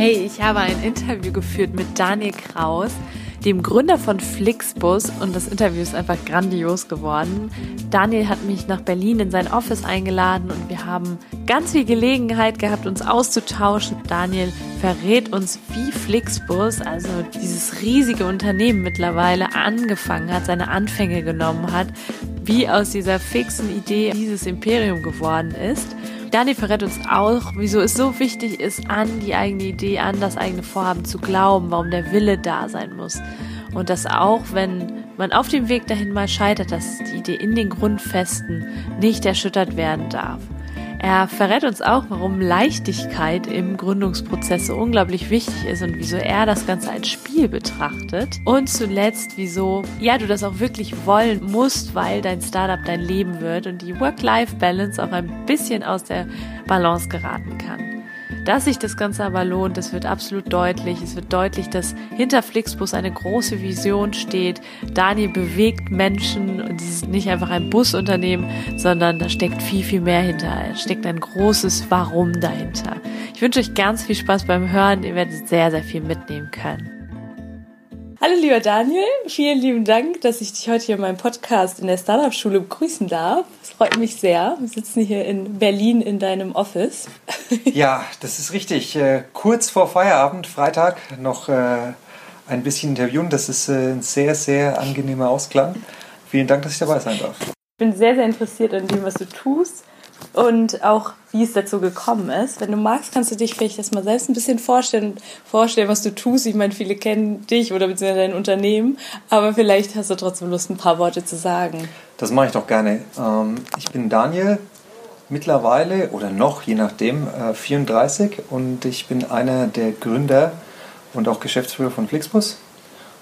Hey, ich habe ein Interview geführt mit Daniel Kraus, dem Gründer von Flixbus und das Interview ist einfach grandios geworden. Daniel hat mich nach Berlin in sein Office eingeladen und wir haben ganz viel Gelegenheit gehabt, uns auszutauschen. Daniel verrät uns, wie Flixbus, also dieses riesige Unternehmen mittlerweile angefangen hat, seine Anfänge genommen hat, wie aus dieser fixen Idee dieses Imperium geworden ist. Dani verrät uns auch, wieso es so wichtig ist, an die eigene Idee, an das eigene Vorhaben zu glauben, warum der Wille da sein muss. Und dass auch, wenn man auf dem Weg dahin mal scheitert, dass die Idee in den Grundfesten nicht erschüttert werden darf. Er verrät uns auch, warum Leichtigkeit im Gründungsprozess so unglaublich wichtig ist und wieso er das Ganze als Spiel betrachtet. Und zuletzt, wieso, ja, du das auch wirklich wollen musst, weil dein Startup dein Leben wird und die Work-Life-Balance auch ein bisschen aus der Balance geraten kann. Dass sich das Ganze aber lohnt, das wird absolut deutlich. Es wird deutlich, dass hinter Flixbus eine große Vision steht. Daniel bewegt Menschen und es ist nicht einfach ein Busunternehmen, sondern da steckt viel, viel mehr hinter. Es steckt ein großes Warum dahinter. Ich wünsche euch ganz viel Spaß beim Hören. Ihr werdet sehr, sehr viel mitnehmen können. Hallo lieber Daniel, vielen lieben Dank, dass ich dich heute hier in meinem Podcast in der Startup-Schule begrüßen darf. Freut mich sehr. Wir sitzen hier in Berlin in deinem Office. Ja, das ist richtig. Äh, kurz vor Feierabend, Freitag, noch äh, ein bisschen interviewen. Das ist äh, ein sehr, sehr angenehmer Ausklang. Vielen Dank, dass ich dabei sein darf. Ich bin sehr, sehr interessiert an dem, was du tust und auch wie es dazu gekommen ist. Wenn du magst, kannst du dich vielleicht das mal selbst ein bisschen vorstellen, vorstellen, was du tust. Ich meine, viele kennen dich oder beziehungsweise dein Unternehmen, aber vielleicht hast du trotzdem Lust, ein paar Worte zu sagen. Das mache ich doch gerne. Ähm, ich bin Daniel, mittlerweile oder noch, je nachdem, 34 äh, und ich bin einer der Gründer und auch Geschäftsführer von Flixbus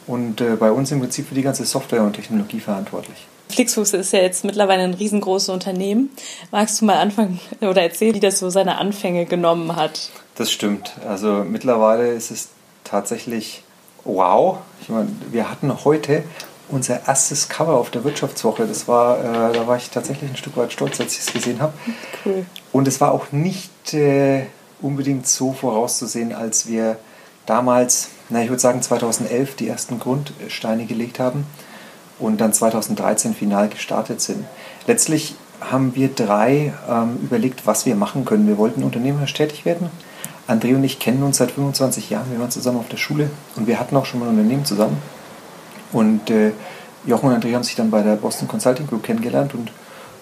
und äh, bei uns im Prinzip für die ganze Software und Technologie verantwortlich. Flixbus ist ja jetzt mittlerweile ein riesengroßes Unternehmen. Magst du mal anfangen oder erzählen, wie das so seine Anfänge genommen hat? Das stimmt. Also mittlerweile ist es tatsächlich wow. Ich meine, wir hatten heute unser erstes Cover auf der Wirtschaftswoche. Das war, äh, da war ich tatsächlich ein Stück weit stolz, als ich es gesehen habe. Cool. Und es war auch nicht äh, unbedingt so vorauszusehen, als wir damals, na ich würde sagen 2011, die ersten Grundsteine gelegt haben und dann 2013 final gestartet sind. Letztlich haben wir drei ähm, überlegt, was wir machen können. Wir wollten unternehmerisch tätig werden. André und ich kennen uns seit 25 Jahren. Wir waren zusammen auf der Schule und wir hatten auch schon mal ein Unternehmen zusammen. Und äh, Jochen und André haben sich dann bei der Boston Consulting Group kennengelernt und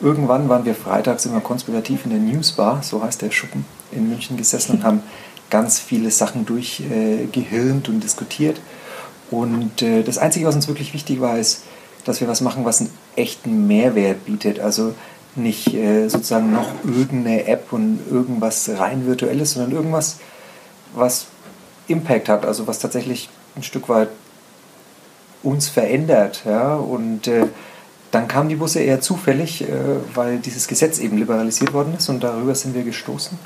irgendwann waren wir freitags immer konspirativ in der Newsbar, so heißt der Schuppen, in München gesessen und haben ganz viele Sachen durchgehirnt äh, und diskutiert. Und äh, das Einzige, was uns wirklich wichtig war, ist, dass wir was machen, was einen echten Mehrwert bietet. Also nicht äh, sozusagen noch irgendeine App und irgendwas rein virtuelles, sondern irgendwas, was Impact hat, also was tatsächlich ein Stück weit uns verändert. Ja? Und äh, dann kamen die Busse eher zufällig, äh, weil dieses Gesetz eben liberalisiert worden ist und darüber sind wir gestoßen.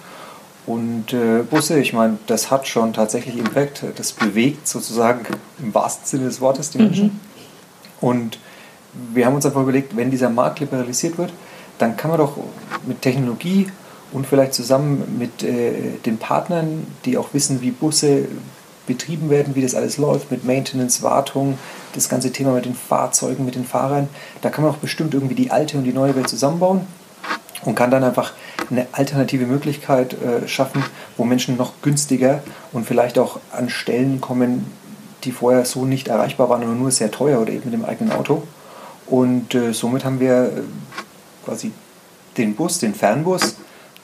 Und äh, Busse, ich meine, das hat schon tatsächlich Impact, das bewegt sozusagen im wahrsten Sinne des Wortes die Menschen. Mhm. Und wir haben uns einfach überlegt, wenn dieser Markt liberalisiert wird, dann kann man doch mit Technologie und vielleicht zusammen mit äh, den Partnern, die auch wissen, wie Busse betrieben werden, wie das alles läuft, mit Maintenance, Wartung, das ganze Thema mit den Fahrzeugen, mit den Fahrern, da kann man auch bestimmt irgendwie die alte und die neue Welt zusammenbauen und kann dann einfach eine alternative Möglichkeit äh, schaffen, wo Menschen noch günstiger und vielleicht auch an Stellen kommen, die vorher so nicht erreichbar waren oder nur sehr teuer oder eben mit dem eigenen Auto. Und äh, somit haben wir äh, quasi den Bus, den Fernbus,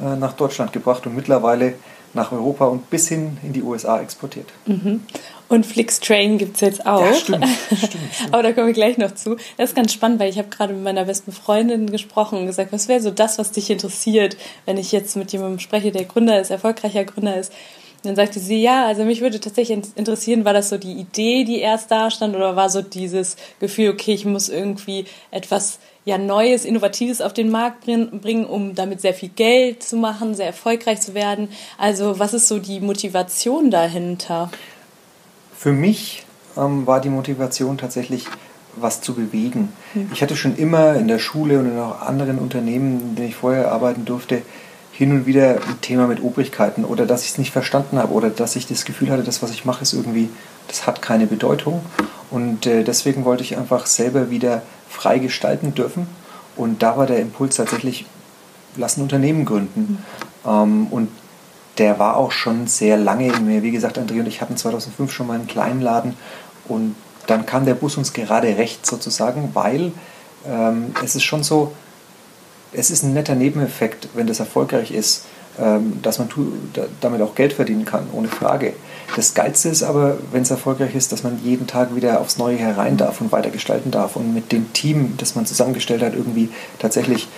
äh, nach Deutschland gebracht und mittlerweile nach Europa und bis hin in die USA exportiert. Mhm. Und Flixtrain gibt es jetzt auch. Ja, stimmt, stimmt, stimmt. Aber da kommen wir gleich noch zu. Das ist ganz spannend, weil ich habe gerade mit meiner besten Freundin gesprochen und gesagt, was wäre so das, was dich interessiert, wenn ich jetzt mit jemandem spreche, der Gründer ist, erfolgreicher Gründer ist. dann sagte sie, ja, also mich würde tatsächlich interessieren, war das so die Idee, die erst da stand, oder war so dieses Gefühl, okay, ich muss irgendwie etwas ja Neues, Innovatives auf den Markt bringen, um damit sehr viel Geld zu machen, sehr erfolgreich zu werden. Also was ist so die Motivation dahinter? Für mich ähm, war die Motivation tatsächlich, was zu bewegen. Mhm. Ich hatte schon immer in der Schule und in auch anderen Unternehmen, in denen ich vorher arbeiten durfte, hin und wieder ein Thema mit Obrigkeiten oder dass ich es nicht verstanden habe oder dass ich das Gefühl hatte, das, was ich mache, ist irgendwie, das hat keine Bedeutung. Und äh, deswegen wollte ich einfach selber wieder frei gestalten dürfen. Und da war der Impuls tatsächlich, lass ein Unternehmen gründen. Mhm. Ähm, und der war auch schon sehr lange in mir. Wie gesagt, André und ich hatten 2005 schon mal einen kleinen Laden und dann kam der Bus uns gerade recht sozusagen, weil ähm, es ist schon so, es ist ein netter Nebeneffekt, wenn das erfolgreich ist, ähm, dass man damit auch Geld verdienen kann, ohne Frage. Das Geilste ist aber, wenn es erfolgreich ist, dass man jeden Tag wieder aufs Neue herein darf und weiter gestalten darf und mit dem Team, das man zusammengestellt hat, irgendwie tatsächlich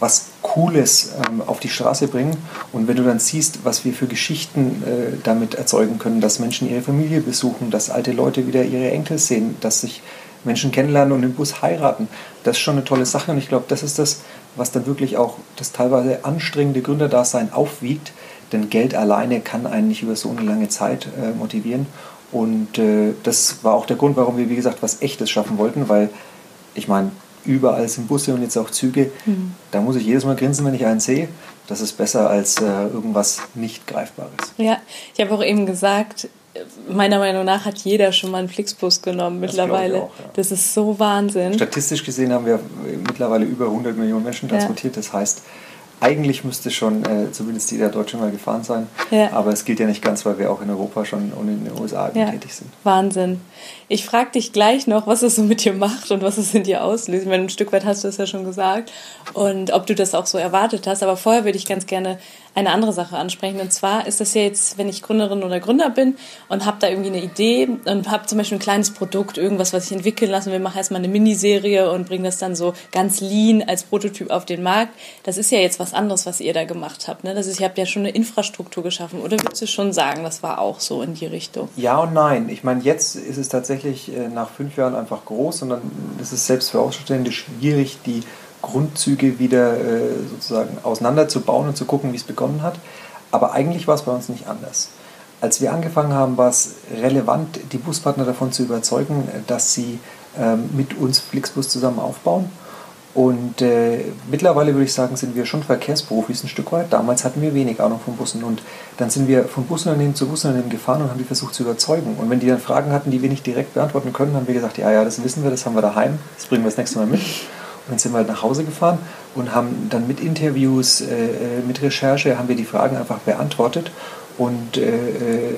was Cooles ähm, auf die Straße bringen. Und wenn du dann siehst, was wir für Geschichten äh, damit erzeugen können, dass Menschen ihre Familie besuchen, dass alte Leute wieder ihre Enkel sehen, dass sich Menschen kennenlernen und im Bus heiraten, das ist schon eine tolle Sache. Und ich glaube, das ist das, was dann wirklich auch das teilweise anstrengende Gründerdasein aufwiegt, denn Geld alleine kann einen nicht über so eine lange Zeit äh, motivieren. Und äh, das war auch der Grund, warum wir, wie gesagt, was Echtes schaffen wollten, weil ich meine, überall sind Busse und jetzt auch Züge. Mhm. Da muss ich jedes Mal grinsen, wenn ich einen sehe. Das ist besser als äh, irgendwas nicht Greifbares. Ja, ich habe auch eben gesagt, meiner Meinung nach hat jeder schon mal einen Flixbus genommen mittlerweile. Auch, ja. Das ist so Wahnsinn. Statistisch gesehen haben wir mittlerweile über 100 Millionen Menschen transportiert. Ja. Das heißt, eigentlich müsste schon äh, zumindest jeder Deutsche mal gefahren sein. Ja. Aber es gilt ja nicht ganz, weil wir auch in Europa schon und in den USA ja. tätig sind. Wahnsinn. Ich frage dich gleich noch, was es so mit dir macht und was es in dir auslöst. Ich meine, ein Stück weit hast du es ja schon gesagt und ob du das auch so erwartet hast. Aber vorher würde ich ganz gerne eine andere Sache ansprechen. Und zwar ist das ja jetzt, wenn ich Gründerin oder Gründer bin und habe da irgendwie eine Idee und habe zum Beispiel ein kleines Produkt, irgendwas, was ich entwickeln lasse. Wir machen erstmal eine Miniserie und bringen das dann so ganz lean als Prototyp auf den Markt. Das ist ja jetzt was anderes, was ihr da gemacht habt. Ne? Das ist, ihr habt ja schon eine Infrastruktur geschaffen. Oder würdest du schon sagen, das war auch so in die Richtung? Ja und nein. Ich meine, jetzt ist es tatsächlich äh, nach fünf Jahren einfach groß und dann ist es selbst für Außenstehende schwierig, die Grundzüge wieder äh, sozusagen auseinanderzubauen und zu gucken, wie es begonnen hat. Aber eigentlich war es bei uns nicht anders. Als wir angefangen haben, war es relevant, die Buspartner davon zu überzeugen, dass sie ähm, mit uns Flixbus zusammen aufbauen. Und äh, mittlerweile würde ich sagen, sind wir schon Verkehrsprofis ein Stück weit. Damals hatten wir wenig Ahnung von Bussen und dann sind wir von Busunternehmen zu Busunternehmen gefahren und haben die versucht zu überzeugen. Und wenn die dann Fragen hatten, die wir nicht direkt beantworten können, haben wir gesagt, ja, ja, das wissen wir, das haben wir daheim, das bringen wir das nächste Mal mit. Dann sind wir halt nach Hause gefahren und haben dann mit Interviews, äh, äh, mit Recherche, haben wir die Fragen einfach beantwortet und äh, äh,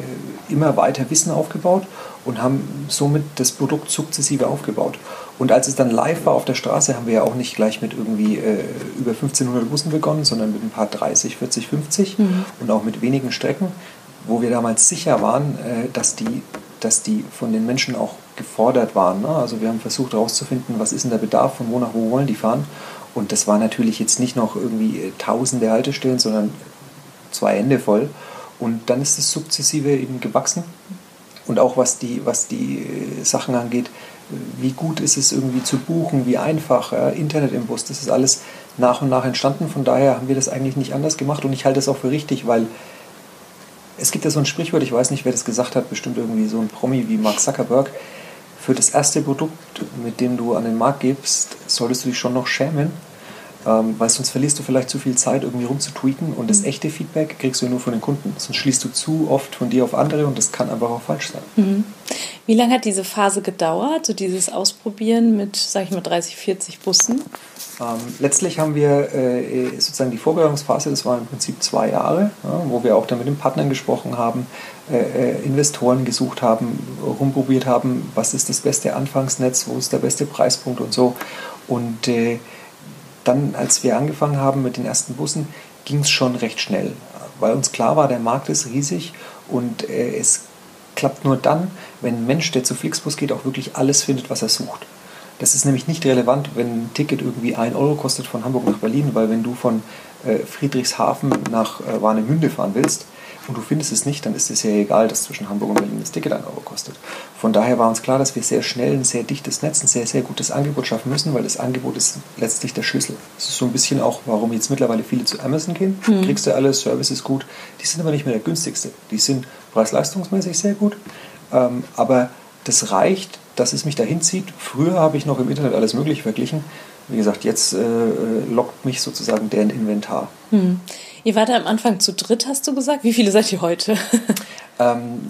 immer weiter Wissen aufgebaut und haben somit das Produkt sukzessive aufgebaut. Und als es dann live war auf der Straße, haben wir ja auch nicht gleich mit irgendwie äh, über 1500 Bussen begonnen, sondern mit ein paar 30, 40, 50 mhm. und auch mit wenigen Strecken, wo wir damals sicher waren, äh, dass die dass die von den Menschen auch gefordert waren. Ne? Also wir haben versucht herauszufinden, was ist denn der Bedarf, von wo nach wo wollen die fahren. Und das war natürlich jetzt nicht noch irgendwie äh, tausende Haltestellen, sondern zwei Hände voll. Und dann ist es sukzessive eben gewachsen. Und auch was die, was die äh, Sachen angeht, wie gut ist es irgendwie zu buchen, wie einfach, äh, Internet im Bus, das ist alles nach und nach entstanden. Von daher haben wir das eigentlich nicht anders gemacht und ich halte es auch für richtig, weil es gibt ja so ein Sprichwort, ich weiß nicht, wer das gesagt hat, bestimmt irgendwie so ein Promi wie Mark Zuckerberg. Für das erste Produkt, mit dem du an den Markt gibst, solltest du dich schon noch schämen, ähm, weil sonst verlierst du vielleicht zu viel Zeit, irgendwie rumzutweeten und das mhm. echte Feedback kriegst du nur von den Kunden. Sonst schließt du zu oft von dir auf andere und das kann einfach auch falsch sein. Mhm. Wie lange hat diese Phase gedauert, so dieses Ausprobieren mit, sag ich mal, 30, 40 Bussen? Ähm, letztlich haben wir äh, sozusagen die Vorbereitungsphase, das war im Prinzip zwei Jahre, ja, wo wir auch dann mit den Partnern gesprochen haben, äh, äh, Investoren gesucht haben, rumprobiert haben, was ist das beste Anfangsnetz, wo ist der beste Preispunkt und so. Und äh, dann, als wir angefangen haben mit den ersten Bussen, ging es schon recht schnell, weil uns klar war, der Markt ist riesig und äh, es klappt nur dann, wenn ein Mensch, der zu Flixbus geht, auch wirklich alles findet, was er sucht. Das ist nämlich nicht relevant, wenn ein Ticket irgendwie 1 Euro kostet von Hamburg nach Berlin, weil wenn du von äh, Friedrichshafen nach äh, Warnemünde fahren willst, und du findest es nicht, dann ist es ja egal, dass zwischen Hamburg und Berlin das Ticket ein Euro kostet. Von daher war uns klar, dass wir sehr schnell ein sehr dichtes Netz, ein sehr, sehr gutes Angebot schaffen müssen, weil das Angebot ist letztlich der Schlüssel. Das ist so ein bisschen auch, warum jetzt mittlerweile viele zu Amazon gehen. Mhm. Kriegst du alles, Service ist gut. Die sind aber nicht mehr der günstigste. Die sind preis-leistungsmäßig sehr gut. Ähm, aber das reicht, dass es mich dahin zieht. Früher habe ich noch im Internet alles Mögliche verglichen. Wie gesagt, jetzt äh, lockt mich sozusagen deren Inventar. Hm. Ihr wart am Anfang zu dritt, hast du gesagt. Wie viele seid ihr heute? ähm,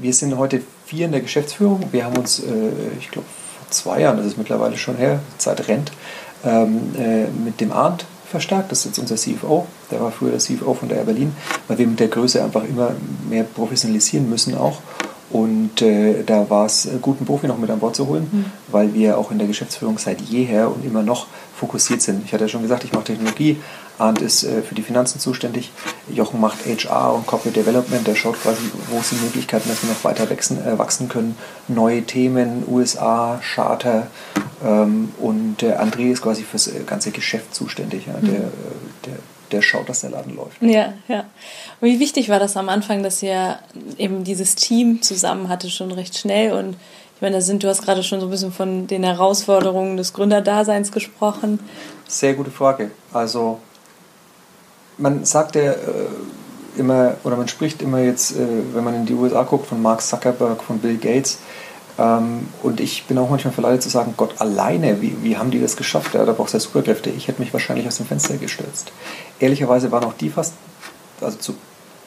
wir sind heute vier in der Geschäftsführung. Wir haben uns, äh, ich glaube, vor zwei Jahren, das ist mittlerweile schon her, Zeit rennt, ähm, äh, mit dem Arndt verstärkt. Das ist jetzt unser CFO. Der war früher der CFO von der Air Berlin, weil wir mit der Größe einfach immer mehr professionalisieren müssen auch. Und äh, da war es gut, einen Profi noch mit an Bord zu holen, mhm. weil wir auch in der Geschäftsführung seit jeher und immer noch fokussiert sind. Ich hatte ja schon gesagt, ich mache Technologie, Arndt ist äh, für die Finanzen zuständig, Jochen macht HR und Corporate Development, der schaut quasi, wo sind Möglichkeiten, dass wir noch weiter wachsen, äh, wachsen können. Neue Themen, USA, Charter ähm, und der André ist quasi fürs äh, ganze Geschäft zuständig. Ja, mhm. der, der schaut, dass der Laden läuft. Ja, ja. Und wie wichtig war das am Anfang, dass ihr eben dieses Team zusammen hatte, schon recht schnell? Und ich meine, da sind, du hast gerade schon so ein bisschen von den Herausforderungen des Gründerdaseins gesprochen. Sehr gute Frage. Also, man sagt ja äh, immer, oder man spricht immer jetzt, äh, wenn man in die USA guckt, von Mark Zuckerberg, von Bill Gates, und ich bin auch manchmal verleitet zu sagen, Gott alleine, wie, wie haben die das geschafft? Ja, da braucht es ja Superkräfte. Ich hätte mich wahrscheinlich aus dem Fenster gestürzt. Ehrlicherweise waren auch die fast, also zu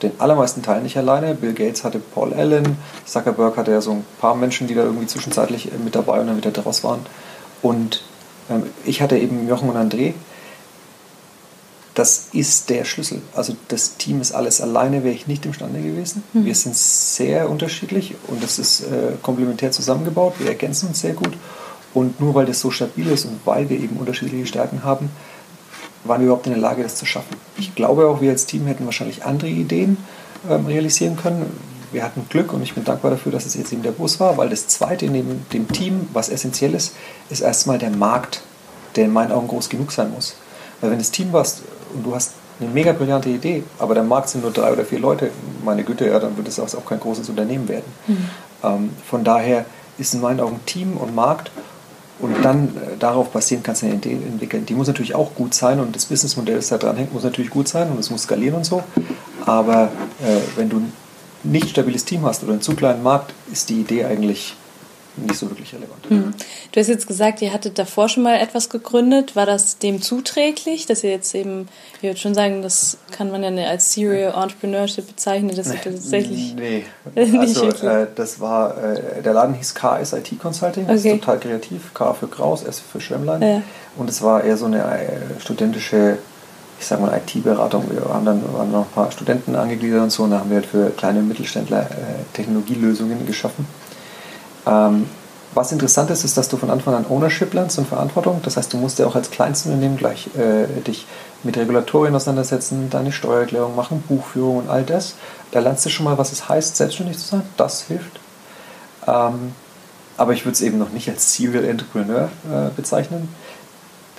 den allermeisten Teilen nicht alleine. Bill Gates hatte Paul Allen, Zuckerberg hatte ja so ein paar Menschen, die da irgendwie zwischenzeitlich äh, mit dabei und dann wieder draus waren. Und ähm, ich hatte eben Jochen und André, das ist der Schlüssel. Also das Team ist alles alleine, wäre ich nicht imstande gewesen. Mhm. Wir sind sehr unterschiedlich und das ist äh, komplementär zusammengebaut. Wir ergänzen uns sehr gut. Und nur weil das so stabil ist und weil wir eben unterschiedliche Stärken haben, waren wir überhaupt in der Lage, das zu schaffen. Ich glaube auch, wir als Team hätten wahrscheinlich andere Ideen ähm, realisieren können. Wir hatten Glück und ich bin dankbar dafür, dass es jetzt eben der Bus war, weil das Zweite neben dem Team, was essentiell ist, ist erstmal der Markt, der in meinen Augen groß genug sein muss. Weil wenn das Team was und du hast eine mega brillante Idee, aber der Markt sind nur drei oder vier Leute, meine Güte, ja, dann wird es auch kein großes Unternehmen werden. Mhm. Ähm, von daher ist in meinen Augen Team und Markt und dann äh, darauf basierend kannst du eine Idee entwickeln. Die muss natürlich auch gut sein und das Businessmodell, das da dran hängt, muss natürlich gut sein und es muss skalieren und so. Aber äh, wenn du nicht stabiles Team hast oder einen zu kleinen Markt, ist die Idee eigentlich nicht so wirklich relevant. Mhm. Du hast jetzt gesagt, ihr hattet davor schon mal etwas gegründet. War das dem zuträglich, dass ihr jetzt eben, ich würde schon sagen, das kann man ja als Serial Entrepreneurship bezeichnen, dass ihr tatsächlich. Nee, also äh, das war, äh, der Laden hieß KS IT Consulting, das okay. ist total kreativ, K für Kraus, S für Schwemmlein. Ja. Und es war eher so eine äh, studentische ich sage mal, IT-Beratung. Wir haben dann waren noch ein paar Studenten angegliedert und so und da haben wir halt für kleine Mittelständler äh, Technologielösungen geschaffen. Ähm, was interessant ist, ist, dass du von Anfang an Ownership lernst und Verantwortung. Das heißt, du musst ja auch als Kleinstunternehmen gleich äh, dich mit Regulatorien auseinandersetzen, deine Steuererklärung machen, Buchführung und all das. Da lernst du schon mal, was es heißt, selbstständig zu sein. Das hilft. Ähm, aber ich würde es eben noch nicht als Serial Entrepreneur äh, bezeichnen.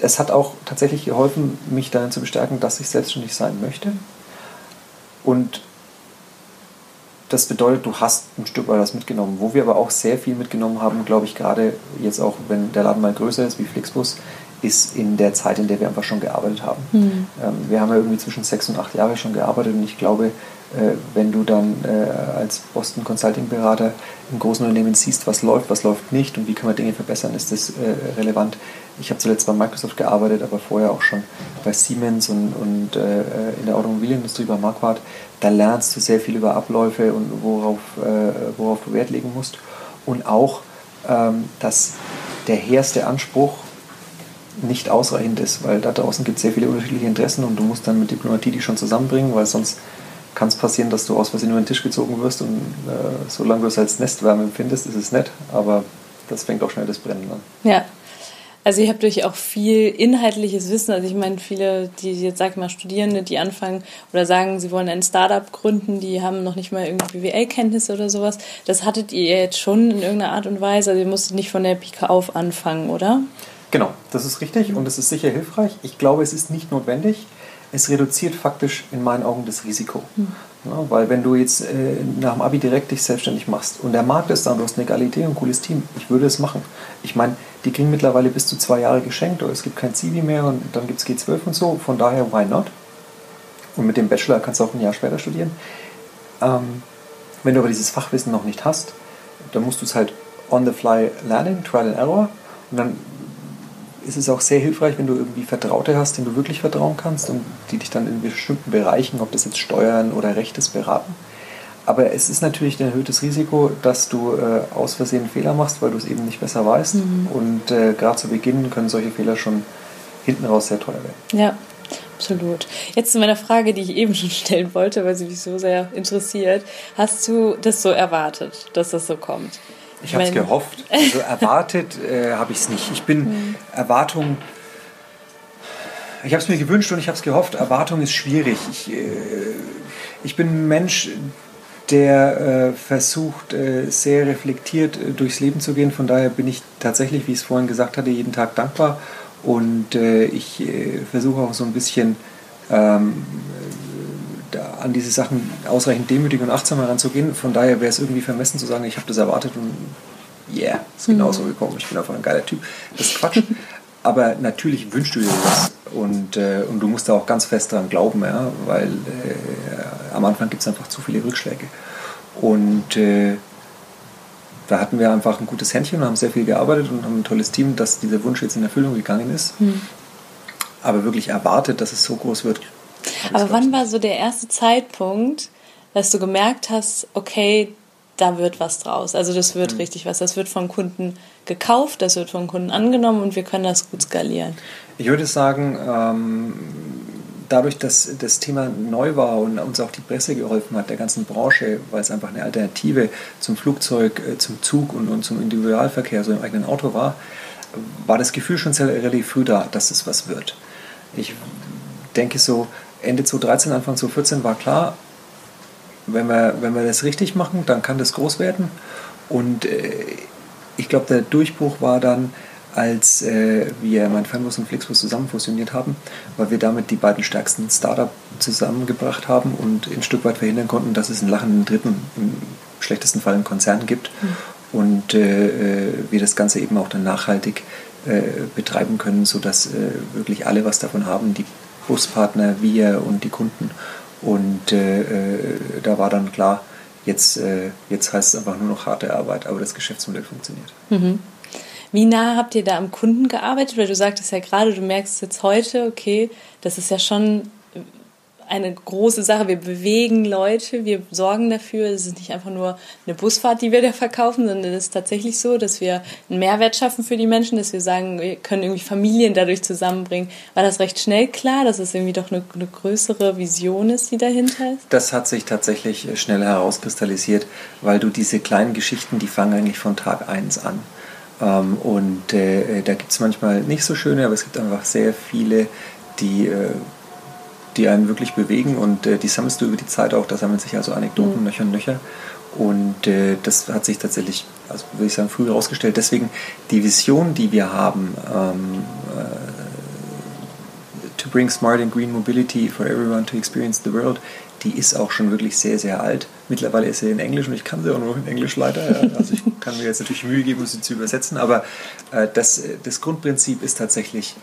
Es hat auch tatsächlich geholfen, mich darin zu bestärken, dass ich selbstständig sein möchte. Und das bedeutet, du hast ein Stück weit was mitgenommen. Wo wir aber auch sehr viel mitgenommen haben, glaube ich, gerade jetzt auch, wenn der Laden mal größer ist wie Flixbus, ist in der Zeit, in der wir einfach schon gearbeitet haben. Mhm. Wir haben ja irgendwie zwischen sechs und acht Jahre schon gearbeitet und ich glaube, äh, wenn du dann äh, als Boston Consulting Berater im großen Unternehmen siehst, was läuft, was läuft nicht und wie kann man Dinge verbessern, ist das äh, relevant. Ich habe zuletzt bei Microsoft gearbeitet, aber vorher auch schon bei Siemens und, und in der Automobilindustrie bei Marquardt. Da lernst du sehr viel über Abläufe und worauf, worauf du Wert legen musst. Und auch, ähm, dass der hehrste Anspruch nicht ausreichend ist, weil da draußen gibt es sehr viele unterschiedliche Interessen und du musst dann mit Diplomatie die schon zusammenbringen, weil sonst kann es passieren, dass du aus Versehen über den Tisch gezogen wirst und äh, solange du es als Nestwärme empfindest, ist es nett, aber das fängt auch schnell das Brennen an. Ja. Also ihr habt durch auch viel inhaltliches Wissen. Also ich meine, viele, die jetzt sag ich mal Studierende, die anfangen oder sagen, sie wollen ein Startup gründen, die haben noch nicht mal irgendwie BWL-Kenntnisse oder sowas. Das hattet ihr jetzt schon in irgendeiner Art und Weise. Also ihr musstet nicht von der Pike auf anfangen, oder? Genau, das ist richtig und es ist sicher hilfreich. Ich glaube, es ist nicht notwendig. Es reduziert faktisch in meinen Augen das Risiko. Mhm. Ja, weil wenn du jetzt äh, nach dem Abi direkt dich selbstständig machst und der Markt ist da und du hast eine Idee und ein cooles Team, ich würde es machen. Ich meine, die kriegen mittlerweile bis zu zwei Jahre geschenkt oder es gibt kein Zivi mehr und dann gibt es G12 und so, von daher, why not? Und mit dem Bachelor kannst du auch ein Jahr später studieren. Ähm, wenn du aber dieses Fachwissen noch nicht hast, dann musst du es halt on the fly lernen, Trial and Error. Und dann ist es auch sehr hilfreich, wenn du irgendwie Vertraute hast, denen du wirklich vertrauen kannst und die dich dann in bestimmten Bereichen, ob das jetzt Steuern oder Recht ist, beraten. Aber es ist natürlich ein erhöhtes Risiko, dass du äh, aus Versehen Fehler machst, weil du es eben nicht besser weißt. Mhm. Und äh, gerade zu Beginn können solche Fehler schon hinten raus sehr teuer werden. Ja, absolut. Jetzt zu meiner Frage, die ich eben schon stellen wollte, weil sie mich so sehr interessiert. Hast du das so erwartet, dass das so kommt? Ich habe es gehofft. Also erwartet äh, habe ich es nicht. Ich bin mhm. Erwartung. Ich habe es mir gewünscht und ich habe es gehofft. Erwartung ist schwierig. Ich, äh, ich bin ein Mensch, der äh, versucht, äh, sehr reflektiert äh, durchs Leben zu gehen. Von daher bin ich tatsächlich, wie ich es vorhin gesagt hatte, jeden Tag dankbar. Und äh, ich versuche auch so ein bisschen ähm, an diese Sachen ausreichend demütig und achtsam heranzugehen. Von daher wäre es irgendwie vermessen zu sagen, ich habe das erwartet und yeah, ist genauso mhm. gekommen. Ich bin einfach ein geiler Typ. Das ist Quatsch. Aber natürlich wünschst du dir das und, äh, und du musst da auch ganz fest dran glauben, ja, weil äh, am Anfang gibt es einfach zu viele Rückschläge. Und äh, da hatten wir einfach ein gutes Händchen und haben sehr viel gearbeitet und haben ein tolles Team, dass dieser Wunsch jetzt in Erfüllung gegangen ist. Mhm. Aber wirklich erwartet, dass es so groß wird, aber wann war so der erste Zeitpunkt, dass du gemerkt hast, okay, da wird was draus. Also das wird mhm. richtig was. Das wird von Kunden gekauft, das wird von Kunden angenommen und wir können das gut skalieren. Ich würde sagen, ähm, dadurch, dass das Thema neu war und uns auch die Presse geholfen hat, der ganzen Branche, weil es einfach eine Alternative zum Flugzeug, äh, zum Zug und, und zum Individualverkehr, so im eigenen Auto war, war das Gefühl schon sehr relativ früh da, dass es was wird. Ich denke so, Ende 2013, Anfang 2014 war klar, wenn wir, wenn wir das richtig machen, dann kann das groß werden. Und äh, ich glaube, der Durchbruch war dann, als äh, wir mein Fanbus und Flixbus zusammen fusioniert haben, weil wir damit die beiden stärksten Startup zusammengebracht haben und ein Stück weit verhindern konnten, dass es einen lachenden Dritten, im schlechtesten Fall einen Konzern gibt. Mhm. Und äh, äh, wir das Ganze eben auch dann nachhaltig äh, betreiben können, sodass äh, wirklich alle was davon haben, die Buspartner, wir und die Kunden. Und äh, äh, da war dann klar, jetzt, äh, jetzt heißt es einfach nur noch harte Arbeit, aber das Geschäftsmodell funktioniert. Mhm. Wie nah habt ihr da am Kunden gearbeitet? Weil du sagtest ja gerade, du merkst jetzt heute, okay, das ist ja schon eine große Sache. Wir bewegen Leute, wir sorgen dafür. Es ist nicht einfach nur eine Busfahrt, die wir da verkaufen, sondern es ist tatsächlich so, dass wir einen Mehrwert schaffen für die Menschen, dass wir sagen, wir können irgendwie Familien dadurch zusammenbringen. War das recht schnell klar, dass es irgendwie doch eine, eine größere Vision ist, die dahinter ist? Das hat sich tatsächlich schnell herauskristallisiert, weil du diese kleinen Geschichten, die fangen eigentlich von Tag 1 an. Ähm, und äh, da gibt es manchmal nicht so schöne, aber es gibt einfach sehr viele, die äh, die einen wirklich bewegen und äh, die sammelst du über die Zeit auch. Da sammeln sich also Anekdoten, mhm. Nöcher und Nöcher. Und äh, das hat sich tatsächlich, also würde ich sagen, früh herausgestellt. Deswegen die Vision, die wir haben, ähm, äh, to bring smart and green mobility for everyone to experience the world, die ist auch schon wirklich sehr, sehr alt. Mittlerweile ist sie in Englisch und ich kann sie auch nur in Englisch leider. Ja. Also ich kann mir jetzt natürlich Mühe geben, sie zu übersetzen, aber äh, das, das Grundprinzip ist tatsächlich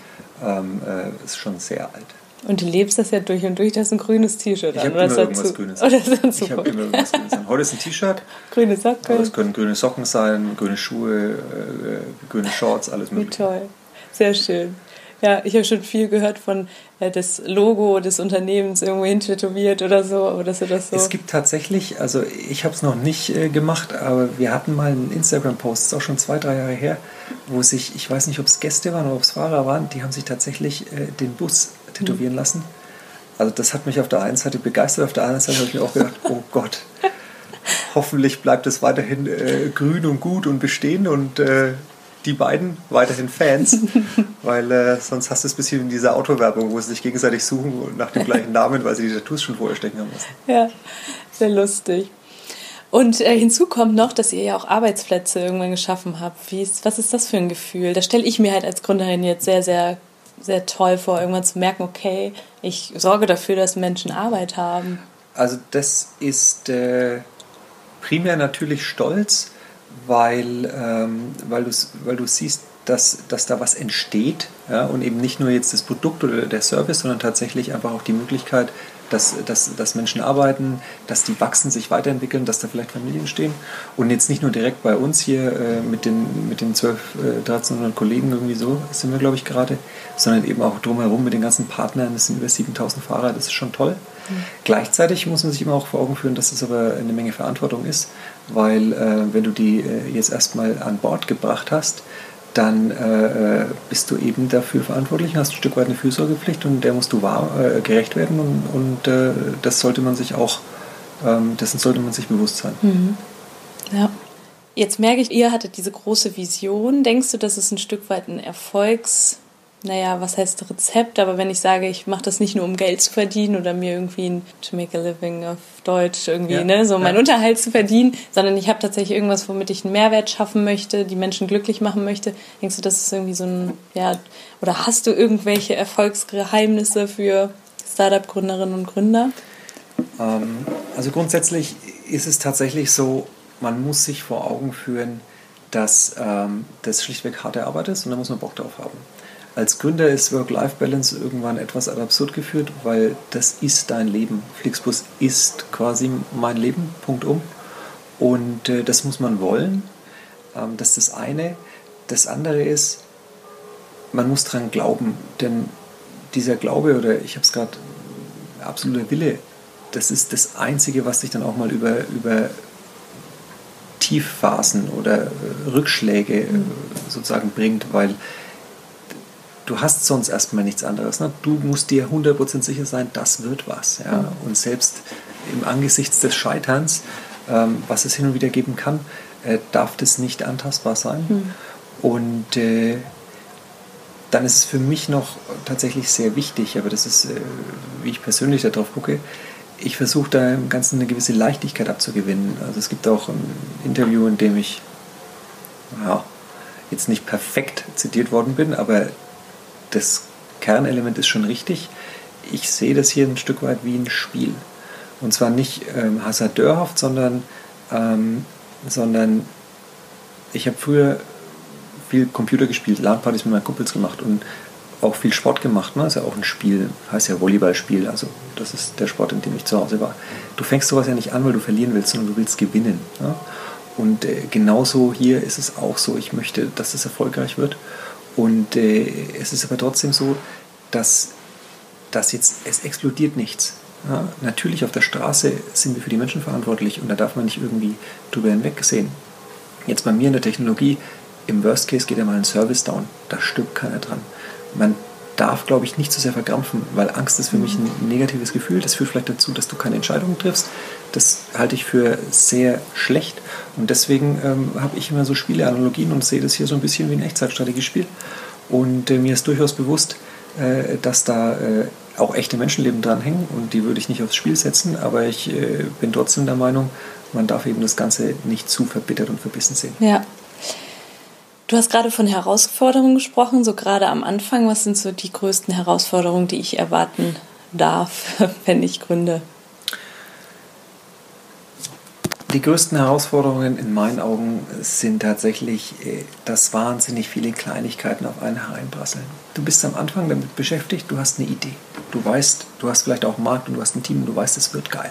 ähm, äh, ist schon sehr alt. Und du lebst das ja durch und durch, das ist ein grünes T-Shirt. Ich habe immer irgendwas Grünes an. Ich habe immer irgendwas Grünes an. Heute ist ein T-Shirt. Grüne Socken. es können grüne Socken sein, grüne Schuhe, äh, grüne Shorts, alles mögliche. Wie toll. Sehr schön. Ja, ich habe schon viel gehört von äh, das Logo des Unternehmens irgendwo hin tätowiert oder so, aber dass du das so. Es gibt tatsächlich, also ich habe es noch nicht äh, gemacht, aber wir hatten mal einen Instagram-Post, ist auch schon zwei, drei Jahre her, wo sich, ich weiß nicht, ob es Gäste waren oder ob es Fahrer waren, die haben sich tatsächlich äh, den Bus tätowieren lassen. Also das hat mich auf der einen Seite begeistert, auf der anderen Seite habe ich mir auch gedacht, oh Gott, hoffentlich bleibt es weiterhin äh, grün und gut und bestehen und äh, die beiden weiterhin Fans, weil äh, sonst hast du es ein bisschen in dieser Autowerbung, wo sie sich gegenseitig suchen nach dem gleichen Namen, weil sie die Tattoos schon vorher stecken haben müssen. Ja, sehr lustig. Und äh, hinzu kommt noch, dass ihr ja auch Arbeitsplätze irgendwann geschaffen habt. Wie ist, was ist das für ein Gefühl? Da stelle ich mir halt als Gründerin jetzt sehr, sehr sehr toll vor, irgendwann zu merken, okay, ich sorge dafür, dass Menschen Arbeit haben. Also das ist äh, primär natürlich Stolz, weil, ähm, weil, weil du siehst, dass, dass da was entsteht ja, und eben nicht nur jetzt das Produkt oder der Service, sondern tatsächlich einfach auch die Möglichkeit, dass, dass, dass Menschen arbeiten, dass die wachsen, sich weiterentwickeln, dass da vielleicht Familien stehen und jetzt nicht nur direkt bei uns hier äh, mit den, mit den 12, äh, 1300 Kollegen irgendwie so sind wir glaube ich gerade, sondern eben auch drumherum mit den ganzen Partnern, das sind über 7000 Fahrer, das ist schon toll. Mhm. Gleichzeitig muss man sich immer auch vor Augen führen, dass das aber eine Menge Verantwortung ist, weil äh, wenn du die äh, jetzt erstmal an Bord gebracht hast, dann äh, bist du eben dafür verantwortlich, hast ein Stück weit eine Fürsorgepflicht und der musst du wahr, äh, gerecht werden und, und äh, das sollte man sich auch, ähm, dessen sollte man sich bewusst sein. Mhm. Ja. Jetzt merke ich, ihr hattet diese große Vision. Denkst du, dass es ein Stück weit ein Erfolgs- naja, was heißt Rezept, aber wenn ich sage, ich mache das nicht nur um Geld zu verdienen oder mir irgendwie ein to make a living auf Deutsch irgendwie, ja, ne, so meinen Unterhalt zu verdienen, sondern ich habe tatsächlich irgendwas, womit ich einen Mehrwert schaffen möchte, die Menschen glücklich machen möchte. Denkst du, das ist irgendwie so ein, ja, oder hast du irgendwelche Erfolgsgeheimnisse für Startup-Gründerinnen und Gründer? Ähm, also grundsätzlich ist es tatsächlich so, man muss sich vor Augen führen, dass ähm, das schlichtweg harte Arbeit ist und da muss man Bock drauf haben als Gründer ist Work-Life-Balance irgendwann etwas ad absurd geführt, weil das ist dein Leben. Flixbus ist quasi mein Leben, Punkt um. Und äh, das muss man wollen. Ähm, das ist das eine. Das andere ist, man muss dran glauben, denn dieser Glaube oder ich habe es gerade, absoluter Wille, das ist das Einzige, was dich dann auch mal über, über Tiefphasen oder äh, Rückschläge äh, sozusagen bringt, weil du hast sonst erstmal nichts anderes. Ne? Du musst dir 100% sicher sein, das wird was. Ja? Mhm. Und selbst im Angesichts des Scheiterns, ähm, was es hin und wieder geben kann, äh, darf das nicht antastbar sein. Mhm. Und äh, dann ist es für mich noch tatsächlich sehr wichtig, aber das ist, äh, wie ich persönlich darauf gucke, ich versuche da im Ganzen eine gewisse Leichtigkeit abzugewinnen. Also es gibt auch ein Interview, in dem ich ja, jetzt nicht perfekt zitiert worden bin, aber das Kernelement ist schon richtig. Ich sehe das hier ein Stück weit wie ein Spiel. Und zwar nicht ähm, hasardeurhaft, sondern, ähm, sondern ich habe früher viel Computer gespielt, LAN-Partys mit meinen Kumpels gemacht und auch viel Sport gemacht. Ne? ist ja auch ein Spiel, heißt ja Volleyballspiel. Also das ist der Sport, in dem ich zu Hause war. Du fängst sowas ja nicht an, weil du verlieren willst, sondern du willst gewinnen. Ne? Und äh, genauso hier ist es auch so. Ich möchte, dass es erfolgreich wird. Und äh, es ist aber trotzdem so, dass, dass jetzt, es explodiert nichts. Ja, natürlich auf der Straße sind wir für die Menschen verantwortlich und da darf man nicht irgendwie drüber hinwegsehen. Jetzt bei mir in der Technologie, im Worst Case geht ja mal ein Service down, da stirbt keiner dran. Man darf, glaube ich, nicht zu so sehr verkrampfen, weil Angst ist für mich ein negatives Gefühl. Das führt vielleicht dazu, dass du keine Entscheidungen triffst. Das halte ich für sehr schlecht. Und deswegen ähm, habe ich immer so Spieleanalogien und sehe das hier so ein bisschen wie ein Echtzeitstrategiespiel. Und äh, mir ist durchaus bewusst, äh, dass da äh, auch echte Menschenleben dranhängen und die würde ich nicht aufs Spiel setzen, aber ich äh, bin trotzdem der Meinung, man darf eben das Ganze nicht zu verbittert und verbissen sehen. Ja. Du hast gerade von Herausforderungen gesprochen, so gerade am Anfang. Was sind so die größten Herausforderungen, die ich erwarten darf, wenn ich gründe? Die größten Herausforderungen in meinen Augen sind tatsächlich, äh, dass wahnsinnig viele Kleinigkeiten auf einen hereinprasseln. Du bist am Anfang damit beschäftigt, du hast eine Idee. Du weißt, du hast vielleicht auch einen Markt und du hast ein Team und du weißt, es wird geil.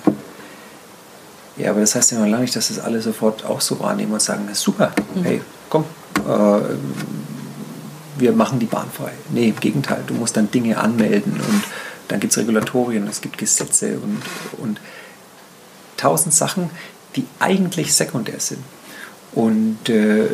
Ja, aber das heißt ja noch lange nicht, dass das alle sofort auch so wahrnehmen und sagen, super, mhm. hey, komm, äh, wir machen die Bahn frei. Nee, im Gegenteil, du musst dann Dinge anmelden und dann gibt es Regulatorien, es gibt Gesetze und, und tausend Sachen, die eigentlich sekundär sind. Und äh,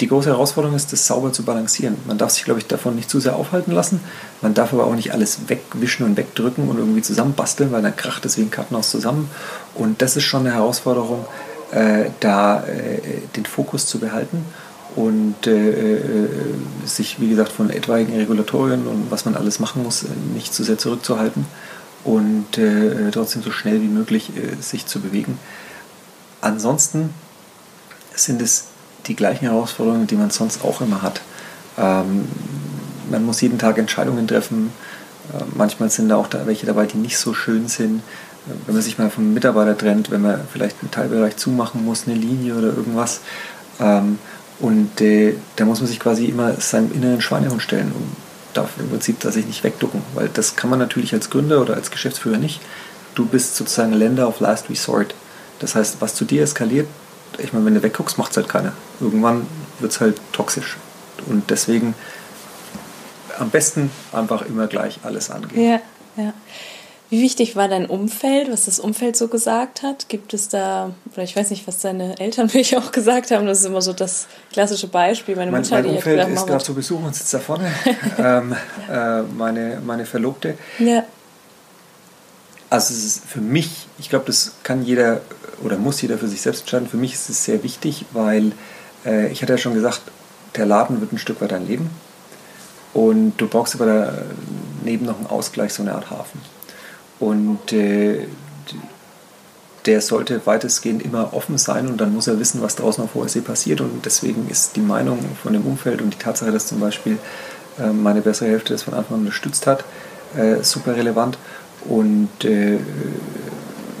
die große Herausforderung ist, das sauber zu balancieren. Man darf sich, glaube ich, davon nicht zu sehr aufhalten lassen. Man darf aber auch nicht alles wegwischen und wegdrücken und irgendwie zusammenbasteln, weil dann kracht es wie ein Kartenhaus zusammen. Und das ist schon eine Herausforderung, äh, da äh, den Fokus zu behalten und äh, äh sich, wie gesagt, von etwaigen Regulatorien und was man alles machen muss, nicht zu sehr zurückzuhalten und äh, trotzdem so schnell wie möglich äh, sich zu bewegen. Ansonsten sind es die gleichen Herausforderungen, die man sonst auch immer hat. Ähm, man muss jeden Tag Entscheidungen treffen. Äh, manchmal sind da auch da welche dabei, die nicht so schön sind. Äh, wenn man sich mal vom Mitarbeiter trennt, wenn man vielleicht einen Teilbereich zumachen muss, eine Linie oder irgendwas. Ähm, und äh, da muss man sich quasi immer seinem inneren Schweinehund stellen und darf im Prinzip dass ich nicht wegducken, weil das kann man natürlich als Gründer oder als Geschäftsführer nicht. Du bist sozusagen Länder of Last Resort. Das heißt, was zu dir eskaliert, ich meine, wenn du wegguckst, macht es halt keiner. Irgendwann wird es halt toxisch. Und deswegen am besten einfach immer gleich alles angehen. Ja, ja. Wie wichtig war dein Umfeld, was das Umfeld so gesagt hat? Gibt es da, oder ich weiß nicht, was deine Eltern mich auch gesagt haben, das ist immer so das klassische Beispiel. Meine Mutter, mein, mein Umfeld gedacht, ist gerade zu Besuch und sitzt da vorne. ähm, äh, meine, meine Verlobte. Ja. Also es ist für mich, ich glaube, das kann jeder oder muss jeder für sich selbst entscheiden. Für mich ist es sehr wichtig, weil äh, ich hatte ja schon gesagt, der Laden wird ein Stück weit dein Leben. Und du brauchst aber daneben noch einen Ausgleich, so eine Art Hafen. Und äh, der sollte weitestgehend immer offen sein und dann muss er wissen, was draußen auf hoher See passiert. Und deswegen ist die Meinung von dem Umfeld und die Tatsache, dass zum Beispiel äh, meine bessere Hälfte das von Anfang an unterstützt hat, äh, super relevant. Und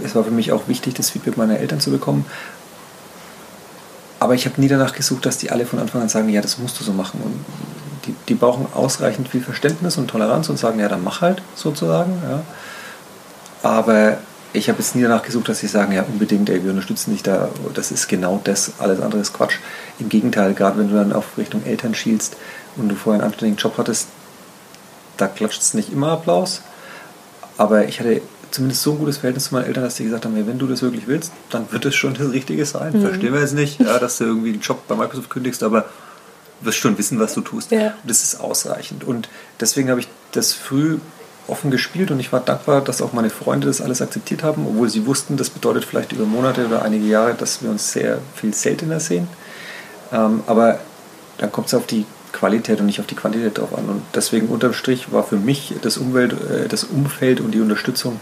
es war für mich auch wichtig, das Feedback meiner Eltern zu bekommen. Aber ich habe nie danach gesucht, dass die alle von Anfang an sagen, ja, das musst du so machen. Und die, die brauchen ausreichend viel Verständnis und Toleranz und sagen, ja, dann mach halt sozusagen. Ja. Aber ich habe jetzt nie danach gesucht, dass sie sagen, ja unbedingt, ey, wir unterstützen dich da, das ist genau das, alles andere ist Quatsch. Im Gegenteil, gerade wenn du dann auf Richtung Eltern schielst und du vorher einen anständigen Job hattest, da klatscht es nicht immer Applaus. Aber ich hatte zumindest so ein gutes Verhältnis zu meinen Eltern, dass sie gesagt haben, hey, wenn du das wirklich willst, dann wird es schon das Richtige sein. Mhm. Verstehen wir jetzt nicht, ja, dass du irgendwie einen Job bei Microsoft kündigst, aber wirst schon wissen, was du tust. Ja. Und das ist ausreichend. Und deswegen habe ich das früh offen gespielt und ich war dankbar, dass auch meine Freunde das alles akzeptiert haben, obwohl sie wussten, das bedeutet vielleicht über Monate oder einige Jahre, dass wir uns sehr viel seltener sehen. Ähm, aber dann kommt es auf die Qualität und nicht auf die Quantität drauf an. Und deswegen unterm Strich war für mich das, Umwelt, äh, das Umfeld und die Unterstützung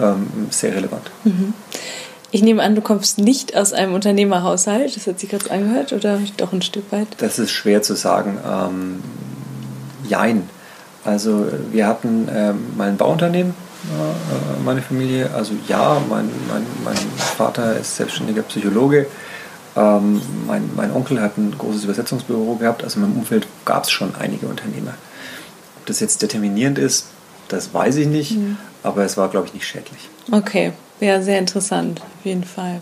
ähm, sehr relevant. Mhm. Ich nehme an, du kommst nicht aus einem Unternehmerhaushalt, das hat sich gerade angehört, oder doch ein Stück weit? Das ist schwer zu sagen. Ähm, jein. Also wir hatten ähm, mal ein Bauunternehmen, äh, meine Familie. Also ja, mein, mein, mein Vater ist selbstständiger Psychologe. Ähm, mein, mein Onkel hat ein großes Übersetzungsbüro gehabt. Also in meinem Umfeld gab es schon einige Unternehmer. Ob das jetzt determinierend ist, das weiß ich nicht. Mhm. Aber es war, glaube ich, nicht schädlich. Okay, ja, sehr interessant, auf jeden Fall.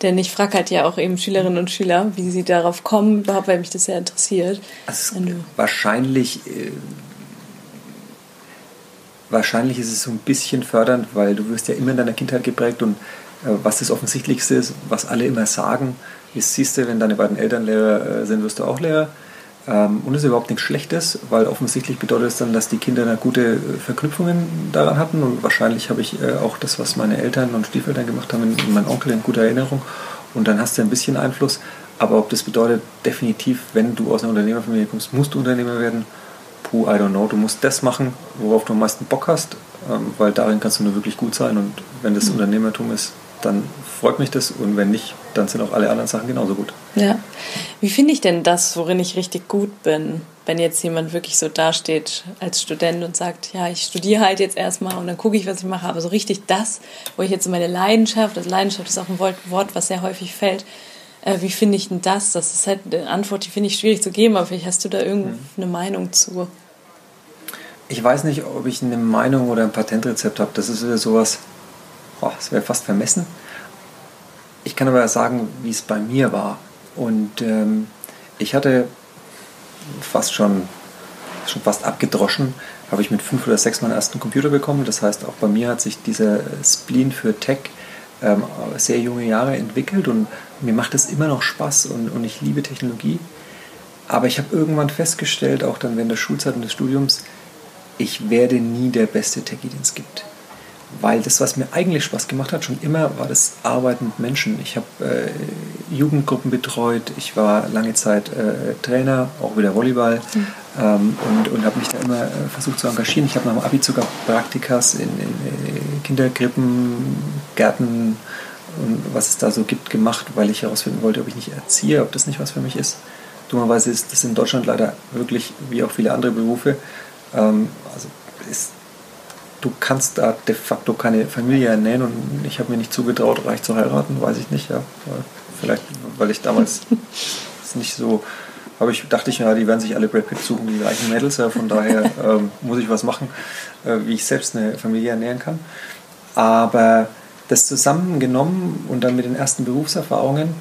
Denn ich frage halt ja auch eben Schülerinnen und Schüler, wie sie darauf kommen, überhaupt, weil mich das sehr interessiert. Also wahrscheinlich äh, wahrscheinlich ist es so ein bisschen fördernd, weil du wirst ja immer in deiner Kindheit geprägt und äh, was das Offensichtlichste ist, was alle immer sagen, ist, siehst du, wenn deine beiden Eltern Lehrer äh, sind, wirst du auch Lehrer. Ähm, und das ist überhaupt nichts Schlechtes, weil offensichtlich bedeutet es dann, dass die Kinder eine gute äh, Verknüpfungen daran hatten und wahrscheinlich habe ich äh, auch das, was meine Eltern und Stiefeltern gemacht haben, in, in meinen Onkel in guter Erinnerung und dann hast du ein bisschen Einfluss. Aber ob das bedeutet, definitiv, wenn du aus einer Unternehmerfamilie kommst, musst du Unternehmer werden, puh, I don't know, du musst das machen, worauf du am meisten Bock hast, ähm, weil darin kannst du nur wirklich gut sein und wenn das mhm. Unternehmertum ist, dann freut mich das und wenn nicht, dann sind auch alle anderen Sachen genauso gut. Ja. Wie finde ich denn das, worin ich richtig gut bin, wenn jetzt jemand wirklich so dasteht als Student und sagt, ja, ich studiere halt jetzt erstmal und dann gucke ich, was ich mache, aber so richtig das, wo ich jetzt meine Leidenschaft, das Leidenschaft ist auch ein Wort, was sehr häufig fällt, äh, wie finde ich denn das? Das ist halt eine Antwort, die finde ich schwierig zu geben, aber vielleicht hast du da irgendeine mhm. Meinung zu. Ich weiß nicht, ob ich eine Meinung oder ein Patentrezept habe. Das ist wieder sowas, oh, das wäre fast vermessen. Ich kann aber sagen, wie es bei mir war. Und ähm, ich hatte fast schon, schon fast abgedroschen, habe ich mit fünf oder sechs meinen ersten Computer bekommen. Das heißt, auch bei mir hat sich dieser Spleen für Tech ähm, sehr junge Jahre entwickelt und mir macht es immer noch Spaß und, und ich liebe Technologie. Aber ich habe irgendwann festgestellt, auch dann während der Schulzeit und des Studiums, ich werde nie der beste Techie, den es gibt. Weil das, was mir eigentlich Spaß gemacht hat, schon immer, war das Arbeiten mit Menschen. Ich habe äh, Jugendgruppen betreut, ich war lange Zeit äh, Trainer, auch wieder Volleyball mhm. ähm, und, und habe mich da immer äh, versucht zu engagieren. Ich habe nach dem Abi sogar Praktikas in, in, äh, Kinderkrippen, Gärten und was es da so gibt gemacht, weil ich herausfinden wollte, ob ich nicht erziehe, ob das nicht was für mich ist dummerweise ist das in Deutschland leider wirklich, wie auch viele andere Berufe, ähm, also ist, du kannst da de facto keine Familie ernähren und ich habe mir nicht zugetraut, reich zu heiraten, weiß ich nicht, ja. Vielleicht, weil ich damals nicht so, aber ich dachte ich, ja, die werden sich alle Brad Pitt suchen, die reichen Mädels, ja, von daher ähm, muss ich was machen, äh, wie ich selbst eine Familie ernähren kann. Aber das zusammengenommen und dann mit den ersten Berufserfahrungen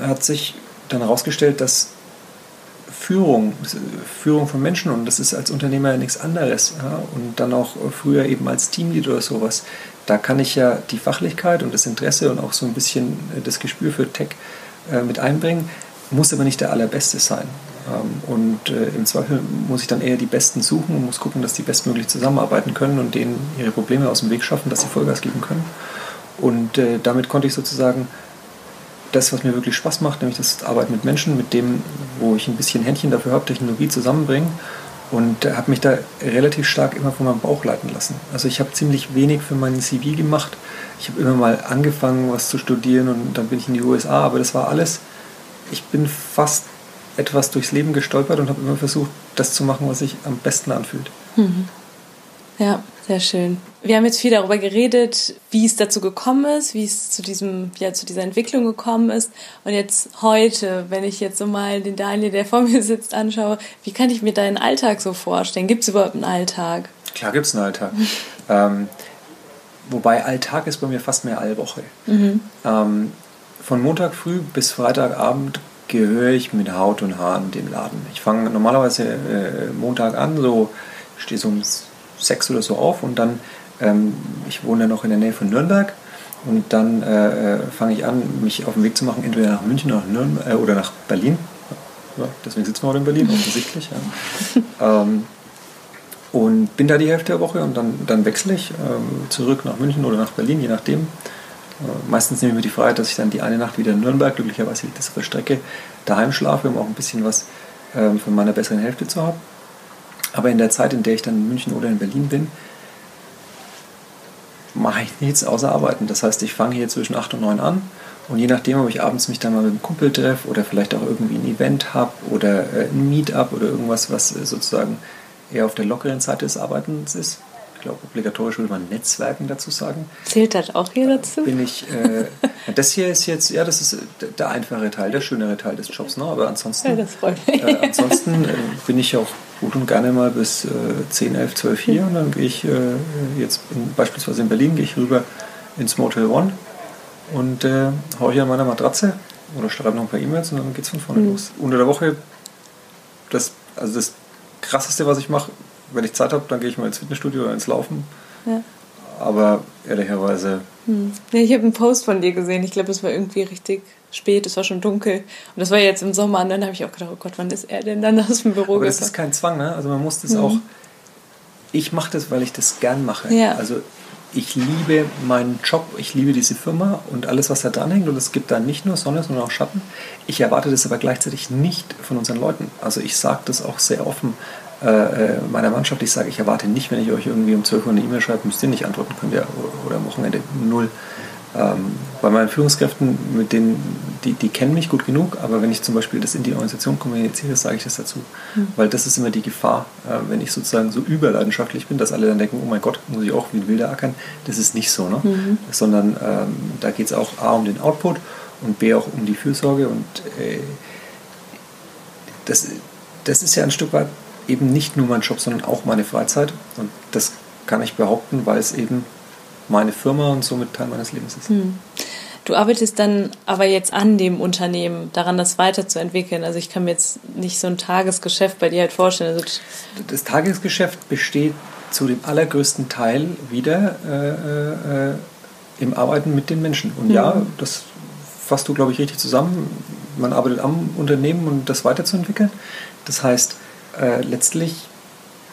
hat sich dann herausgestellt, dass Führung, Führung von Menschen und das ist als Unternehmer ja nichts anderes. Ja, und dann auch früher eben als Teamlead oder sowas. Da kann ich ja die Fachlichkeit und das Interesse und auch so ein bisschen das Gespür für Tech äh, mit einbringen, muss aber nicht der Allerbeste sein. Ähm, und äh, im Zweifel muss ich dann eher die Besten suchen und muss gucken, dass die bestmöglich zusammenarbeiten können und denen ihre Probleme aus dem Weg schaffen, dass sie Vollgas geben können. Und äh, damit konnte ich sozusagen das, was mir wirklich Spaß macht, nämlich das Arbeiten mit Menschen, mit dem, wo ich ein bisschen Händchen dafür habe, Technologie zusammenbringen und habe mich da relativ stark immer von meinem Bauch leiten lassen. Also ich habe ziemlich wenig für meinen CV gemacht. Ich habe immer mal angefangen, was zu studieren und dann bin ich in die USA, aber das war alles. Ich bin fast etwas durchs Leben gestolpert und habe immer versucht, das zu machen, was sich am besten anfühlt. Mhm. Ja, sehr schön. Wir haben jetzt viel darüber geredet, wie es dazu gekommen ist, wie es zu diesem, ja, zu dieser Entwicklung gekommen ist. Und jetzt heute, wenn ich jetzt so mal den Daniel, der vor mir sitzt, anschaue, wie kann ich mir deinen Alltag so vorstellen? Gibt es überhaupt einen Alltag? Klar gibt es einen Alltag. ähm, wobei Alltag ist bei mir fast mehr Allwoche. Mhm. Ähm, von Montag früh bis Freitagabend gehöre ich mit Haut und Haaren dem Laden. Ich fange normalerweise äh, Montag an, so stehe so um sechs oder so auf und dann, ähm, ich wohne ja noch in der Nähe von Nürnberg und dann äh, fange ich an, mich auf den Weg zu machen, entweder nach München oder, Nürnberg, äh, oder nach Berlin. Ja, deswegen sitzen wir heute in Berlin, offensichtlich. Ja. ähm, und bin da die Hälfte der Woche und dann, dann wechsle ich ähm, zurück nach München oder nach Berlin, je nachdem. Äh, meistens nehme ich mir die Freiheit, dass ich dann die eine Nacht wieder in Nürnberg, glücklicherweise liegt das auf der Strecke, daheim schlafe, um auch ein bisschen was ähm, von meiner besseren Hälfte zu haben. Aber in der Zeit, in der ich dann in München oder in Berlin bin, mache ich nichts außer arbeiten. Das heißt, ich fange hier zwischen 8 und 9 an und je nachdem, ob ich abends mich dann mal mit einem Kumpel treffe oder vielleicht auch irgendwie ein Event habe oder äh, ein Meetup oder irgendwas, was sozusagen eher auf der lockeren Seite des Arbeitens ist, glaube, obligatorisch würde man Netzwerken dazu sagen. Zählt das auch hier dazu? Bin ich, äh, das hier ist jetzt, ja, das ist der einfache Teil, der schönere Teil des Jobs, ne? aber ansonsten, ja, das freut mich. Äh, ansonsten äh, bin ich auch gut und gerne mal bis äh, 10, 11, 12 hier und dann gehe ich äh, jetzt in, beispielsweise in Berlin, gehe ich rüber ins Motel One und äh, haue hier an meiner Matratze oder schreibe noch ein paar E-Mails und dann geht es von vorne mhm. los. Unter der Woche, das, also das krasseste, was ich mache, wenn ich Zeit habe, dann gehe ich mal ins Fitnessstudio oder ins Laufen. Ja. Aber ehrlicherweise. Hm. Ja, ich habe einen Post von dir gesehen. Ich glaube, es war irgendwie richtig spät, es war schon dunkel. Und das war jetzt im Sommer. Und dann habe ich auch gedacht, oh Gott, wann ist er denn dann aus dem Büro Aber das ist kein Zwang, ne? Also man muss das mhm. auch. Ich mache das, weil ich das gern mache. Ja. Also ich liebe meinen Job, ich liebe diese Firma und alles, was da dran hängt. Und es gibt da nicht nur Sonne, sondern auch Schatten. Ich erwarte das aber gleichzeitig nicht von unseren Leuten. Also ich sage das auch sehr offen. Äh, äh, meiner Mannschaft, ich sage, ich erwarte nicht, wenn ich euch irgendwie um 12 Uhr eine E-Mail schreibe, müsst ihr nicht antworten, könnt ihr oder am Wochenende null. Ähm, bei meinen Führungskräften, mit denen, die, die kennen mich gut genug, aber wenn ich zum Beispiel das in die Organisation kommuniziere, sage ich das dazu. Mhm. Weil das ist immer die Gefahr, äh, wenn ich sozusagen so überleidenschaftlich bin, dass alle dann denken, oh mein Gott, muss ich auch wie ein Wilder ackern. Das ist nicht so, ne? Mhm. Sondern ähm, da geht es auch A um den Output und B auch um die Fürsorge und äh, das, das ist ja ein Stück weit eben nicht nur mein Job, sondern auch meine Freizeit. Und das kann ich behaupten, weil es eben meine Firma und somit Teil meines Lebens ist. Hm. Du arbeitest dann aber jetzt an dem Unternehmen, daran das weiterzuentwickeln. Also ich kann mir jetzt nicht so ein Tagesgeschäft bei dir halt vorstellen. Also das Tagesgeschäft besteht zu dem allergrößten Teil wieder äh, äh, im Arbeiten mit den Menschen. Und mhm. ja, das fasst du, glaube ich, richtig zusammen. Man arbeitet am Unternehmen, um das weiterzuentwickeln. Das heißt, äh, letztlich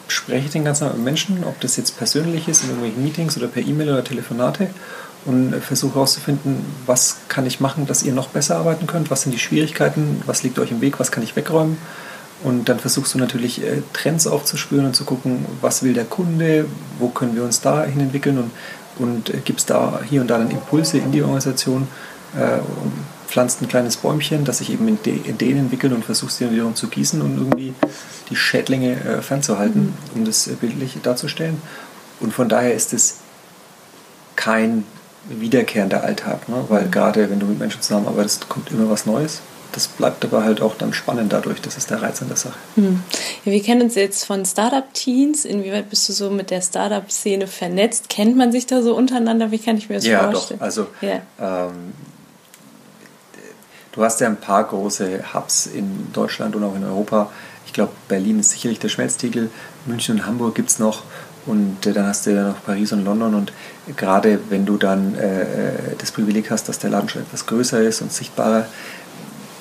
spreche den ganzen Tag mit Menschen, ob das jetzt persönlich ist, in irgendwelchen Meetings oder per E-Mail oder Telefonate und versuche herauszufinden, was kann ich machen, dass ihr noch besser arbeiten könnt, was sind die Schwierigkeiten, was liegt euch im Weg, was kann ich wegräumen. Und dann versuchst du natürlich äh, Trends aufzuspüren und zu gucken, was will der Kunde, wo können wir uns da hin entwickeln? Und, und äh, gibt es da hier und da dann Impulse in die Organisation, äh, pflanzt ein kleines Bäumchen, das sich eben in Ideen entwickelt und versucht sie wiederum zu gießen und irgendwie die Schädlinge äh, fernzuhalten, mhm. um das äh, bildlich darzustellen. Und von daher ist es kein wiederkehrender Alltag, ne? weil mhm. gerade wenn du mit Menschen zusammenarbeitest, kommt immer was Neues das bleibt aber halt auch dann spannend dadurch. Das ist der Reiz an der Sache. Hm. Ja, wir kennen uns jetzt von Startup-Teens. Inwieweit bist du so mit der Startup-Szene vernetzt? Kennt man sich da so untereinander? Wie kann ich mir das ja, vorstellen? Ja, doch. Also, ja. ähm, du hast ja ein paar große Hubs in Deutschland und auch in Europa. Ich glaube, Berlin ist sicherlich der Schmelztiegel. München und Hamburg gibt es noch. Und äh, dann hast du ja noch Paris und London. Und gerade wenn du dann äh, äh, das Privileg hast, dass der Laden schon etwas größer ist und sichtbarer,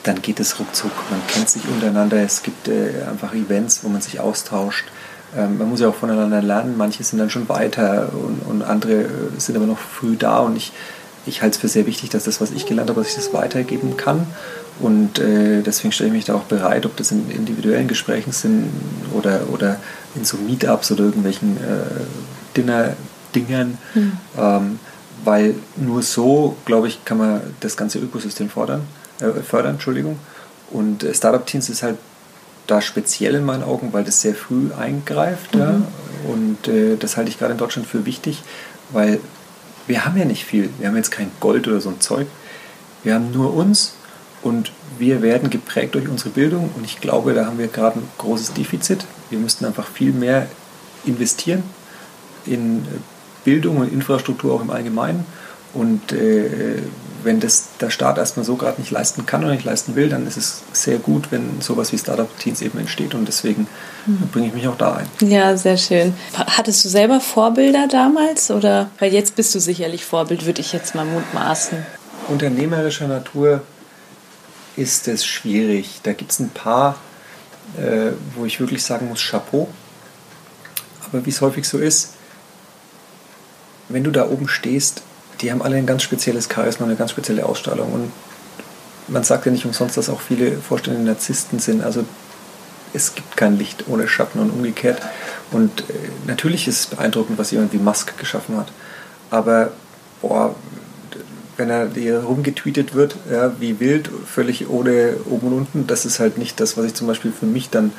dann geht es ruckzuck. Man kennt sich untereinander, es gibt äh, einfach Events, wo man sich austauscht. Ähm, man muss ja auch voneinander lernen. Manche sind dann schon weiter und, und andere äh, sind aber noch früh da. Und ich, ich halte es für sehr wichtig, dass das, was ich gelernt habe, dass ich das weitergeben kann. Und äh, deswegen stelle ich mich da auch bereit, ob das in individuellen Gesprächen sind oder, oder in so Meetups oder irgendwelchen äh, Dinner-Dingern. Mhm. Ähm, weil nur so, glaube ich, kann man das ganze Ökosystem fordern äh, fördern, Entschuldigung. Und äh, Startup Teams ist halt da speziell in meinen Augen, weil das sehr früh eingreift. Mhm. Ja? Und äh, das halte ich gerade in Deutschland für wichtig, weil wir haben ja nicht viel. Wir haben jetzt kein Gold oder so ein Zeug. Wir haben nur uns und wir werden geprägt durch unsere Bildung. Und ich glaube, da haben wir gerade ein großes Defizit. Wir müssten einfach viel mehr investieren in Bildung und Infrastruktur auch im Allgemeinen. Und äh, wenn das der Staat erstmal so gerade nicht leisten kann oder nicht leisten will, dann ist es sehr gut, wenn sowas wie Startup Teens eben entsteht und deswegen mhm. bringe ich mich auch da ein. Ja, sehr schön. Hattest du selber Vorbilder damals oder weil jetzt bist du sicherlich Vorbild, würde ich jetzt mal mutmaßen. Unternehmerischer Natur ist es schwierig. Da gibt es ein paar, äh, wo ich wirklich sagen muss, Chapeau. Aber wie es häufig so ist, wenn du da oben stehst, die haben alle ein ganz spezielles Charisma, eine ganz spezielle Ausstrahlung. Und man sagt ja nicht umsonst, dass auch viele Vorstände Narzissten sind. Also es gibt kein Licht ohne Schatten und umgekehrt. Und äh, natürlich ist es beeindruckend, was jemand wie Musk geschaffen hat. Aber boah, wenn er dir rumgetweetet wird, ja, wie wild, völlig ohne oben und unten, das ist halt nicht das, was ich zum Beispiel für mich dann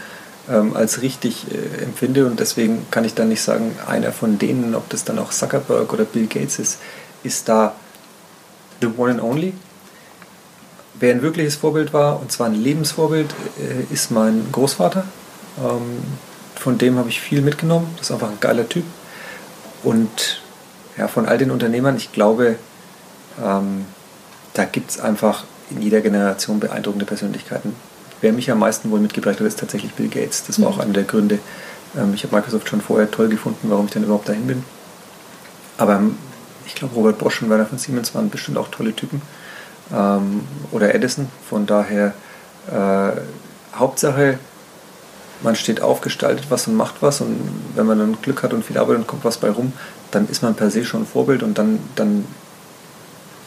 ähm, als richtig äh, empfinde. Und deswegen kann ich dann nicht sagen, einer von denen, ob das dann auch Zuckerberg oder Bill Gates ist, ist da the one and only. Wer ein wirkliches Vorbild war, und zwar ein Lebensvorbild, äh, ist mein Großvater. Ähm, von dem habe ich viel mitgenommen. Das ist einfach ein geiler Typ. Und ja, von all den Unternehmern, ich glaube, ähm, da gibt es einfach in jeder Generation beeindruckende Persönlichkeiten. Wer mich am meisten wohl mitgebracht hat, ist tatsächlich Bill Gates. Das war auch mhm. einer der Gründe. Ähm, ich habe Microsoft schon vorher toll gefunden, warum ich dann überhaupt dahin bin. Aber ich glaube, Robert Bosch und Werner von Siemens waren bestimmt auch tolle Typen. Ähm, oder Edison. Von daher, äh, Hauptsache, man steht auf, gestaltet was und macht was. Und wenn man dann Glück hat und viel Arbeit und kommt was bei rum, dann ist man per se schon ein Vorbild und dann, dann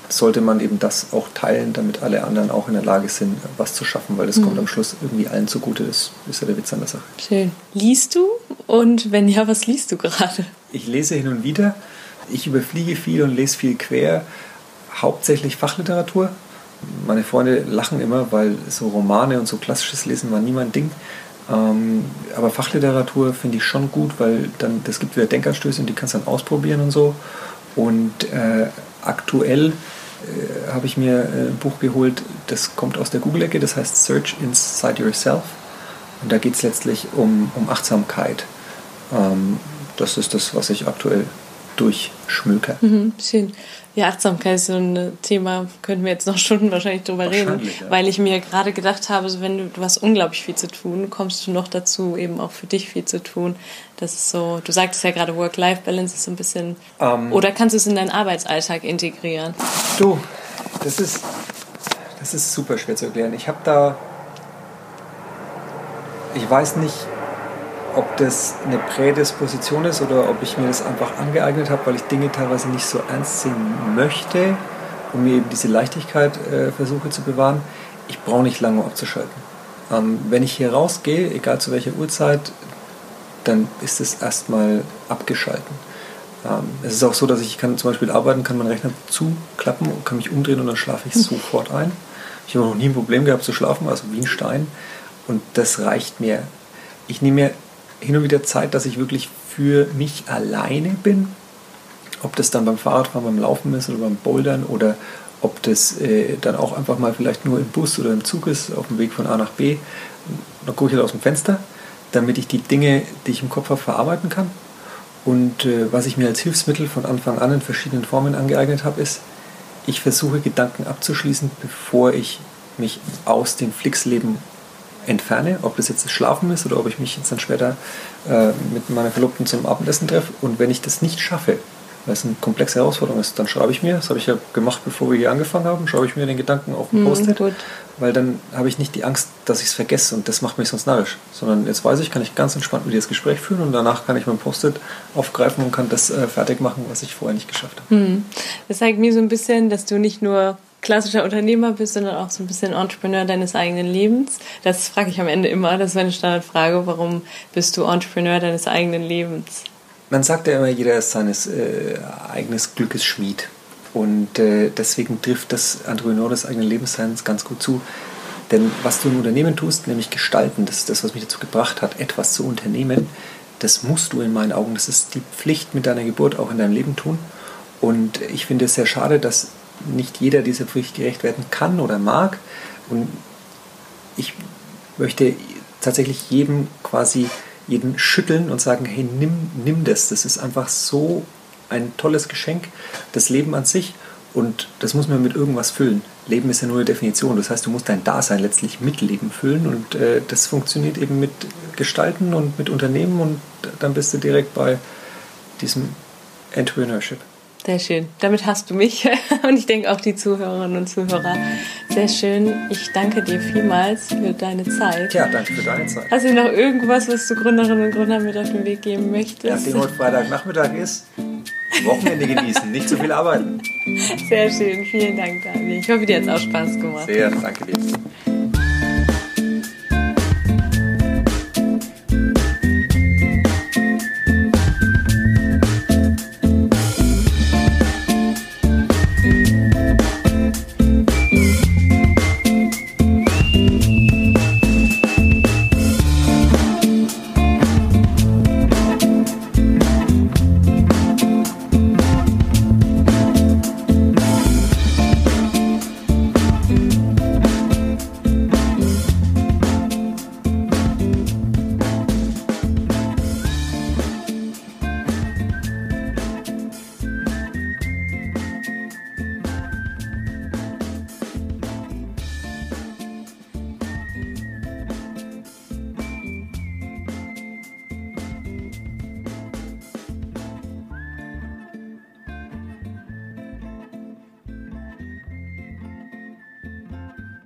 sollte man eben das auch teilen, damit alle anderen auch in der Lage sind, was zu schaffen, weil das mhm. kommt am Schluss irgendwie allen zugute. Das ist ja der Witz an der Sache. Schön. Liest du? Und wenn ja, was liest du gerade? Ich lese hin und wieder. Ich überfliege viel und lese viel quer, hauptsächlich Fachliteratur. Meine Freunde lachen immer, weil so Romane und so klassisches Lesen war nie Ding. Ähm, aber Fachliteratur finde ich schon gut, weil dann das gibt wieder Denkanstöße und die kannst dann ausprobieren und so. Und äh, aktuell äh, habe ich mir äh, ein Buch geholt, das kommt aus der Google-Ecke, das heißt Search Inside Yourself. Und da geht es letztlich um, um Achtsamkeit. Ähm, das ist das, was ich aktuell durchschmökern. Mhm, schön. Ja, Achtsamkeit ist so ein Thema, könnten wir jetzt noch Stunden wahrscheinlich drüber reden, ja. weil ich mir gerade gedacht habe, so wenn du, du hast unglaublich viel zu tun, kommst du noch dazu, eben auch für dich viel zu tun. Das ist so, du sagtest ja gerade, Work-Life-Balance ist so ein bisschen, ähm, oder kannst du es in deinen Arbeitsalltag integrieren? Du, das ist, das ist super schwer zu erklären. Ich habe da, ich weiß nicht, ob das eine Prädisposition ist oder ob ich mir das einfach angeeignet habe, weil ich Dinge teilweise nicht so ernst sehen möchte und mir eben diese Leichtigkeit äh, versuche zu bewahren. Ich brauche nicht lange, abzuschalten. Ähm, wenn ich hier rausgehe, egal zu welcher Uhrzeit, dann ist es erstmal abgeschalten. Ähm, es ist auch so, dass ich kann zum Beispiel arbeiten, kann meinen Rechner zuklappen und kann mich umdrehen und dann schlafe ich mhm. sofort ein. Ich habe noch nie ein Problem gehabt zu schlafen, also wie ein Stein. Und das reicht mir. Ich nehme mir hin und wieder Zeit, dass ich wirklich für mich alleine bin. Ob das dann beim Fahrradfahren, beim Laufen ist oder beim Bouldern oder ob das äh, dann auch einfach mal vielleicht nur im Bus oder im Zug ist, auf dem Weg von A nach B. Dann gucke ich halt aus dem Fenster, damit ich die Dinge, die ich im Kopf habe, verarbeiten kann. Und äh, was ich mir als Hilfsmittel von Anfang an in verschiedenen Formen angeeignet habe, ist, ich versuche Gedanken abzuschließen, bevor ich mich aus dem Flixleben entferne, ob das jetzt das Schlafen ist oder ob ich mich jetzt dann später äh, mit meiner Verlobten zum Abendessen treffe. Und wenn ich das nicht schaffe, weil es eine komplexe Herausforderung ist, dann schreibe ich mir, das habe ich ja gemacht, bevor wir hier angefangen haben, schreibe ich mir den Gedanken auf ein mhm, Post-it, weil dann habe ich nicht die Angst, dass ich es vergesse und das macht mich sonst narrisch, sondern jetzt weiß ich, kann ich ganz entspannt mit dir das Gespräch führen und danach kann ich mein Post-it aufgreifen und kann das äh, fertig machen, was ich vorher nicht geschafft habe. Mhm. Das zeigt mir so ein bisschen, dass du nicht nur klassischer Unternehmer bist, sondern auch so ein bisschen Entrepreneur deines eigenen Lebens. Das frage ich am Ende immer, das ist meine Standardfrage, warum bist du Entrepreneur deines eigenen Lebens? Man sagt ja immer, jeder ist seines äh, eigenes Glückes Schmied. Und äh, deswegen trifft das Entrepreneur des eigenen Lebensseins ganz gut zu. Denn was du im Unternehmen tust, nämlich gestalten, das ist das, was mich dazu gebracht hat, etwas zu unternehmen, das musst du in meinen Augen, das ist die Pflicht mit deiner Geburt auch in deinem Leben tun. Und ich finde es sehr schade, dass nicht jeder dieser Pflicht gerecht werden kann oder mag. Und ich möchte tatsächlich jedem quasi jeden schütteln und sagen, hey, nimm, nimm das. Das ist einfach so ein tolles Geschenk, das Leben an sich. Und das muss man mit irgendwas füllen. Leben ist ja nur eine Definition. Das heißt, du musst dein Dasein letztlich mit Leben füllen. Und äh, das funktioniert eben mit Gestalten und mit Unternehmen. Und dann bist du direkt bei diesem Entrepreneurship. Sehr schön. Damit hast du mich und ich denke auch die Zuhörerinnen und Zuhörer. Sehr schön. Ich danke dir vielmals für deine Zeit. Ja, danke für deine Zeit. Hast du noch irgendwas, was du Gründerinnen und Gründern mit auf den Weg geben möchtest? Nachdem heute Freitagnachmittag ist, Wochenende genießen, nicht zu viel arbeiten. Sehr schön. Vielen Dank, Dani. Ich hoffe, dir hat es auch Spaß gemacht. Sehr, danke dir.